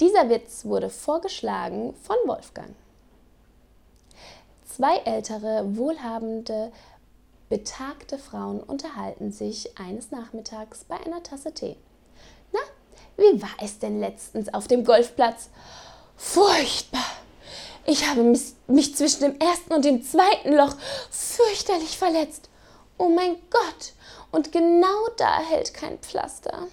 Dieser Witz wurde vorgeschlagen von Wolfgang. Zwei ältere, wohlhabende, betagte Frauen unterhalten sich eines Nachmittags bei einer Tasse Tee. Na, wie war es denn letztens auf dem Golfplatz? Furchtbar! Ich habe mich zwischen dem ersten und dem zweiten Loch fürchterlich verletzt. Oh mein Gott! Und genau da hält kein Pflaster.